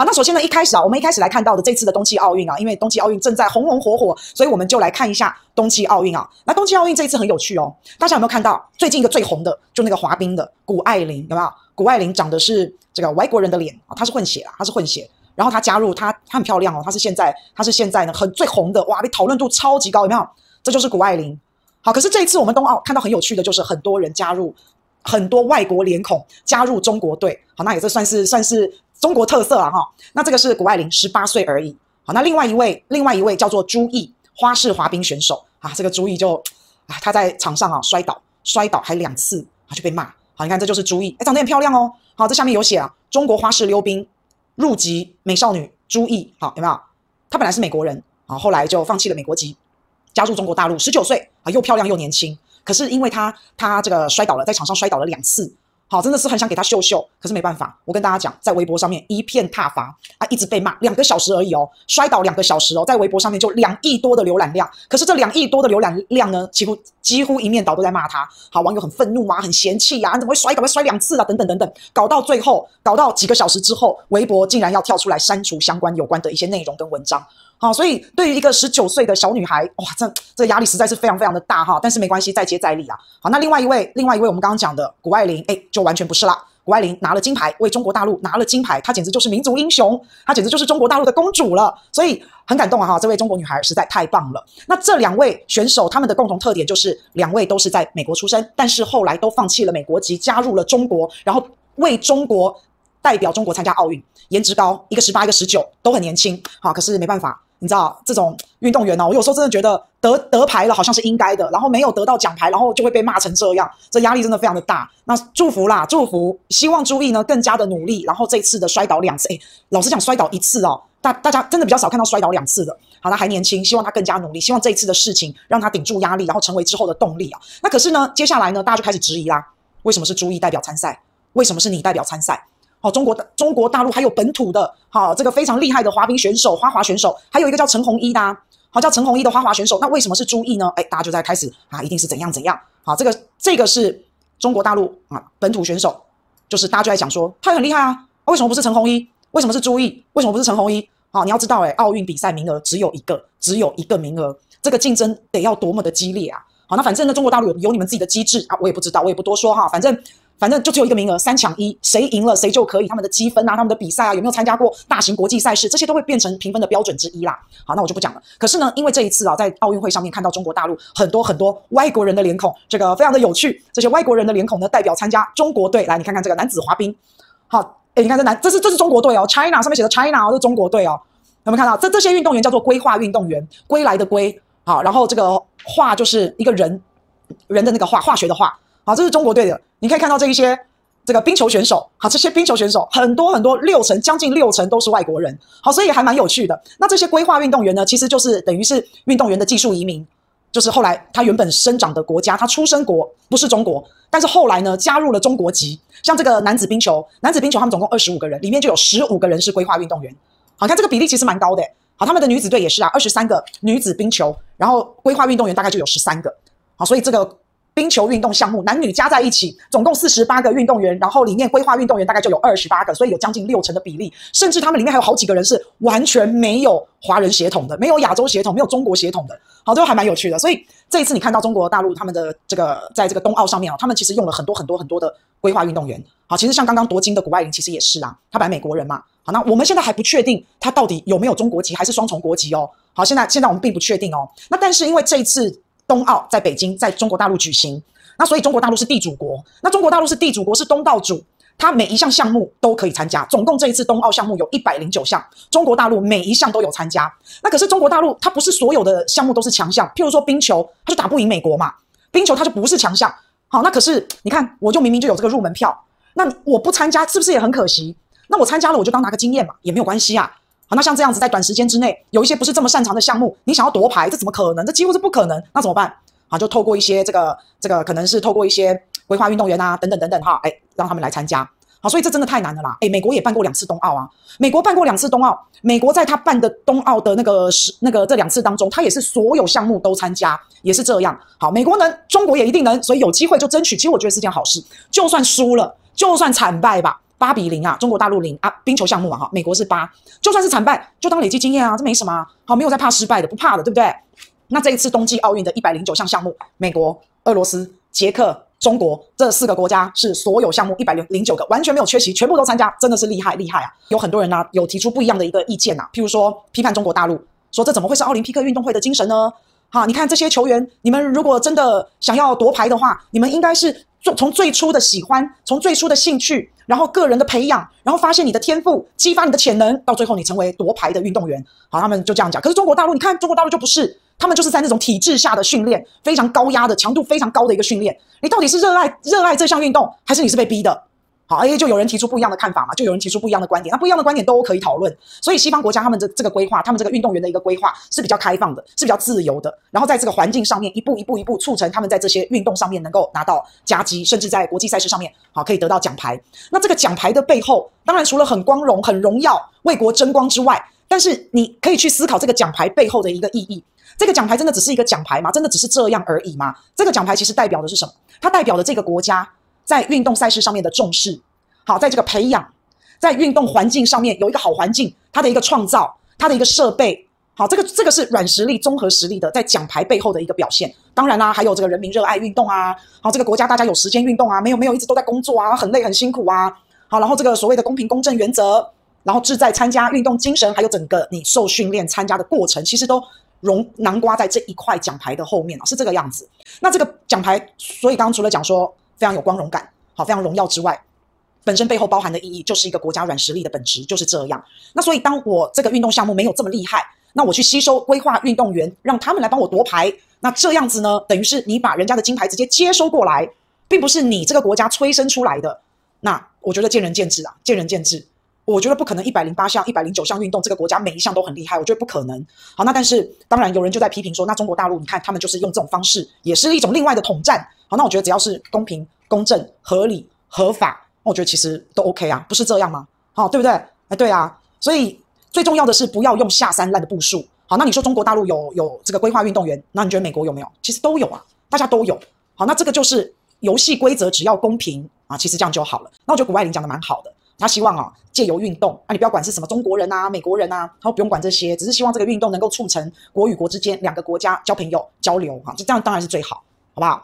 好，那首先呢，一开始啊，我们一开始来看到的这次的冬季奥运啊，因为冬季奥运正在红红火火，所以我们就来看一下冬季奥运啊。那冬季奥运这一次很有趣哦，大家有没有看到最近一个最红的，就那个滑冰的谷爱凌，有没有？谷爱凌长的是这个外国人的脸啊，她是混血啊，她是混血。然后她加入，她她很漂亮哦，她是现在她是现在呢很最红的哇，被讨论度超级高，有没有？这就是谷爱凌。好，可是这一次我们冬奥看到很有趣的就是很多人加入，很多外国脸孔加入中国队。好，那也是算是算是。中国特色啊，哈，那这个是谷爱凌，十八岁而已。好，那另外一位，另外一位叫做朱毅，花式滑冰选手啊，这个朱毅就啊，他在场上啊摔倒，摔倒还两次，啊就被骂。好，你看这就是朱毅，哎，长得很漂亮哦。好，这下面有写啊，中国花式溜冰入籍美少女朱毅，好，有没有？她本来是美国人啊，后来就放弃了美国籍，加入中国大陆，十九岁啊，又漂亮又年轻。可是因为她她这个摔倒了，在场上摔倒了两次。好，真的是很想给他秀秀，可是没办法。我跟大家讲，在微博上面一片挞伐啊，一直被骂，两个小时而已哦，摔倒两个小时哦，在微博上面就两亿多的浏览量。可是这两亿多的浏览量呢，几乎几乎一面倒都在骂他。好，网友很愤怒啊，很嫌弃呀、啊，你怎么会摔倒？会摔两次啊？等等等等，搞到最后，搞到几个小时之后，微博竟然要跳出来删除相关有关的一些内容跟文章。好，所以对于一个十九岁的小女孩，哇，这这压力实在是非常非常的大哈。但是没关系，再接再厉啊。好，那另外一位，另外一位我们刚刚讲的谷爱凌，哎，就完全不是啦。谷爱凌拿了金牌，为中国大陆拿了金牌，她简直就是民族英雄，她简直就是中国大陆的公主了。所以很感动啊哈，这位中国女孩实在太棒了。那这两位选手，他们的共同特点就是两位都是在美国出生，但是后来都放弃了美国籍，加入了中国，然后为中国代表中国参加奥运。颜值高，一个十八，一个十九，都很年轻。好，可是没办法。你知道这种运动员呢、我有时候真的觉得得得牌了好像是应该的，然后没有得到奖牌，然后就会被骂成这样，这压力真的非常的大。那祝福啦，祝福，希望朱毅呢更加的努力。然后这次的摔倒两次，诶，老实讲摔倒一次哦，大大家真的比较少看到摔倒两次的。好，他还年轻，希望他更加努力，希望这一次的事情让他顶住压力，然后成为之后的动力啊。那可是呢，接下来呢，大家就开始质疑啦，为什么是朱毅代表参赛？为什么是你代表参赛？好，中国的中国大陆还有本土的，好，这个非常厉害的滑冰选手、花滑选手，还有一个叫陈红一的，啊，好，叫陈红一的花滑选手。那为什么是朱毅呢？哎，大家就在开始啊，一定是怎样怎样。好，这个这个是中国大陆啊本土选手，就是大家就在讲说他很厉害啊，为什么不是陈红一？为什么是朱毅？为什么不是陈红一？好，你要知道，哎，奥运比赛名额只有一个，只有一个名额，这个竞争得要多么的激烈啊！好，那反正呢，中国大陆有有你们自己的机制啊，我也不知道，我也不多说哈，反正。反正就只有一个名额，三抢一，谁赢了谁就可以。他们的积分啊，他们的比赛啊，有没有参加过大型国际赛事，这些都会变成评分的标准之一啦。好，那我就不讲了。可是呢，因为这一次啊，在奥运会上面看到中国大陆很多很多外国人的脸孔，这个非常的有趣。这些外国人的脸孔呢，代表参加中国队。来，你看看这个男子滑冰。好，诶，你看这男，这是这是中国队哦，China 上面写的 China 哦，是中国队哦。有没有看到这这些运动员叫做归化运动员，归来的归。好，然后这个化就是一个人人的那个化，化学的化。好，这是中国队的。你可以看到这一些。这个冰球选手，好，这些冰球选手很多很多，六成将近六成都是外国人，好，所以还蛮有趣的。那这些规划运动员呢，其实就是等于是运动员的技术移民，就是后来他原本生长的国家，他出生国不是中国，但是后来呢加入了中国籍。像这个男子冰球，男子冰球他们总共二十五个人，里面就有十五个人是规划运动员。好，看这个比例其实蛮高的。好，他们的女子队也是啊，二十三个女子冰球，然后规划运动员大概就有十三个。好，所以这个。冰球运动项目，男女加在一起，总共四十八个运动员，然后里面规划运动员大概就有二十八个，所以有将近六成的比例，甚至他们里面还有好几个人是完全没有华人血统的，没有亚洲血统，没有中国血统的，好，这个还蛮有趣的。所以这一次你看到中国大陆他们的这个在这个冬奥上面啊，他们其实用了很多很多很多的规划运动员。好，其实像刚刚夺金的谷爱凌其实也是啊，他本来美国人嘛。好，那我们现在还不确定他到底有没有中国籍，还是双重国籍哦。好，现在现在我们并不确定哦。那但是因为这一次冬奥在北京，在中国大陆举行。那所以中国大陆是地主国，那中国大陆是地主国，是东道主，它每一项项目都可以参加。总共这一次冬奥项目有一百零九项，中国大陆每一项都有参加。那可是中国大陆它不是所有的项目都是强项，譬如说冰球，它就打不赢美国嘛，冰球它就不是强项。好，那可是你看，我就明明就有这个入门票，那我不参加是不是也很可惜？那我参加了，我就当拿个经验嘛，也没有关系啊。好，那像这样子在短时间之内有一些不是这么擅长的项目，你想要夺牌，这怎么可能？这几乎是不可能。那怎么办？啊，就透过一些这个这个，可能是透过一些规划运动员啊，等等等等哈，哎，让他们来参加。好，所以这真的太难了啦。哎，美国也办过两次冬奥啊，美国办过两次冬奥，美国在他办的冬奥的那个是那个这两次当中，他也是所有项目都参加，也是这样。好，美国能，中国也一定能，所以有机会就争取。其实我觉得是件好事，就算输了，就算惨败吧，八比零啊，中国大陆零啊，冰球项目啊哈，美国是八，就算是惨败，就当累积经验啊，这没什么啊，好，没有在怕失败的，不怕的，对不对？那这一次冬季奥运的一百零九项项目，美国、俄罗斯、捷克、中国这四个国家是所有项目一百零零九个完全没有缺席，全部都参加，真的是厉害厉害啊！有很多人呢、有提出不一样的一个意见呐、啊，譬如说批判中国大陆，说这怎么会是奥林匹克运动会的精神呢？好，你看这些球员，你们如果真的想要夺牌的话，你们应该是从最初的喜欢，从最初的兴趣，然后个人的培养，然后发现你的天赋，激发你的潜能，到最后你成为夺牌的运动员。好，他们就这样讲。可是中国大陆，你看中国大陆就不是。他们就是在那种体制下的训练，非常高压的强度非常高的一个训练。你到底是热爱热爱这项运动，还是你是被逼的？好，哎就有人提出不一样的看法嘛，就有人提出不一样的观点。那不一样的观点都可以讨论。所以西方国家他们这这个规划，他们这个运动员的一个规划是比较开放的，是比较自由的。然后在这个环境上面，一步一步一步促成他们在这些运动上面能够拿到佳绩，甚至在国际赛事上面好可以得到奖牌。那这个奖牌的背后，当然除了很光荣、很荣耀、为国争光之外，但是你可以去思考这个奖牌背后的一个意义。这个奖牌真的只是一个奖牌吗？真的只是这样而已吗？这个奖牌其实代表的是什么？它代表了这个国家在运动赛事上面的重视。好，在这个培养，在运动环境上面有一个好环境，它的一个创造，它的一个设备。好，这个这个是软实力、综合实力的在奖牌背后的一个表现。当然啦、还有这个人民热爱运动啊。好，这个国家大家有时间运动啊，没有没有一直都在工作啊，很累很辛苦啊。好，然后这个所谓的公平公正原则，然后志在参加运动精神，还有整个你受训练参加的过程，其实都。容囊括在这一块奖牌的后面啊，是这个样子。那这个奖牌，所以刚刚除了讲说非常有光荣感，好，非常荣耀之外，本身背后包含的意义就是一个国家软实力的本质就是这样。那所以当我这个运动项目没有这么厉害，那我去吸收规划运动员，让他们来帮我夺牌，那这样子呢，等于是你把人家的金牌直接接收过来，并不是你这个国家催生出来的。那我觉得见仁见智啊，见仁见智。我觉得不可能一百零八项、一百零九项运动，这个国家每一项都很厉害，我觉得不可能。好，那但是当然有人就在批评说，那中国大陆你看他们就是用这种方式，也是一种另外的统战。好，那我觉得只要是公平、公正、合理、合法，那我觉得其实都 OK 啊，不是这样吗？好，对不对？哎，对啊。所以最重要的是不要用下三滥的部署。好，那你说中国大陆有有这个规划运动员，那你觉得美国有没有？其实都有啊，大家都有。好，那这个就是游戏规则，只要公平啊，其实这样就好了。那我觉得谷爱凌讲的蛮好的。他希望啊，借由运动啊，你不要管是什么中国人呐、美国人呐，他说不用管这些，只是希望这个运动能够促成国与国之间两个国家交朋友、交流哈，就这样当然是最好，好不好？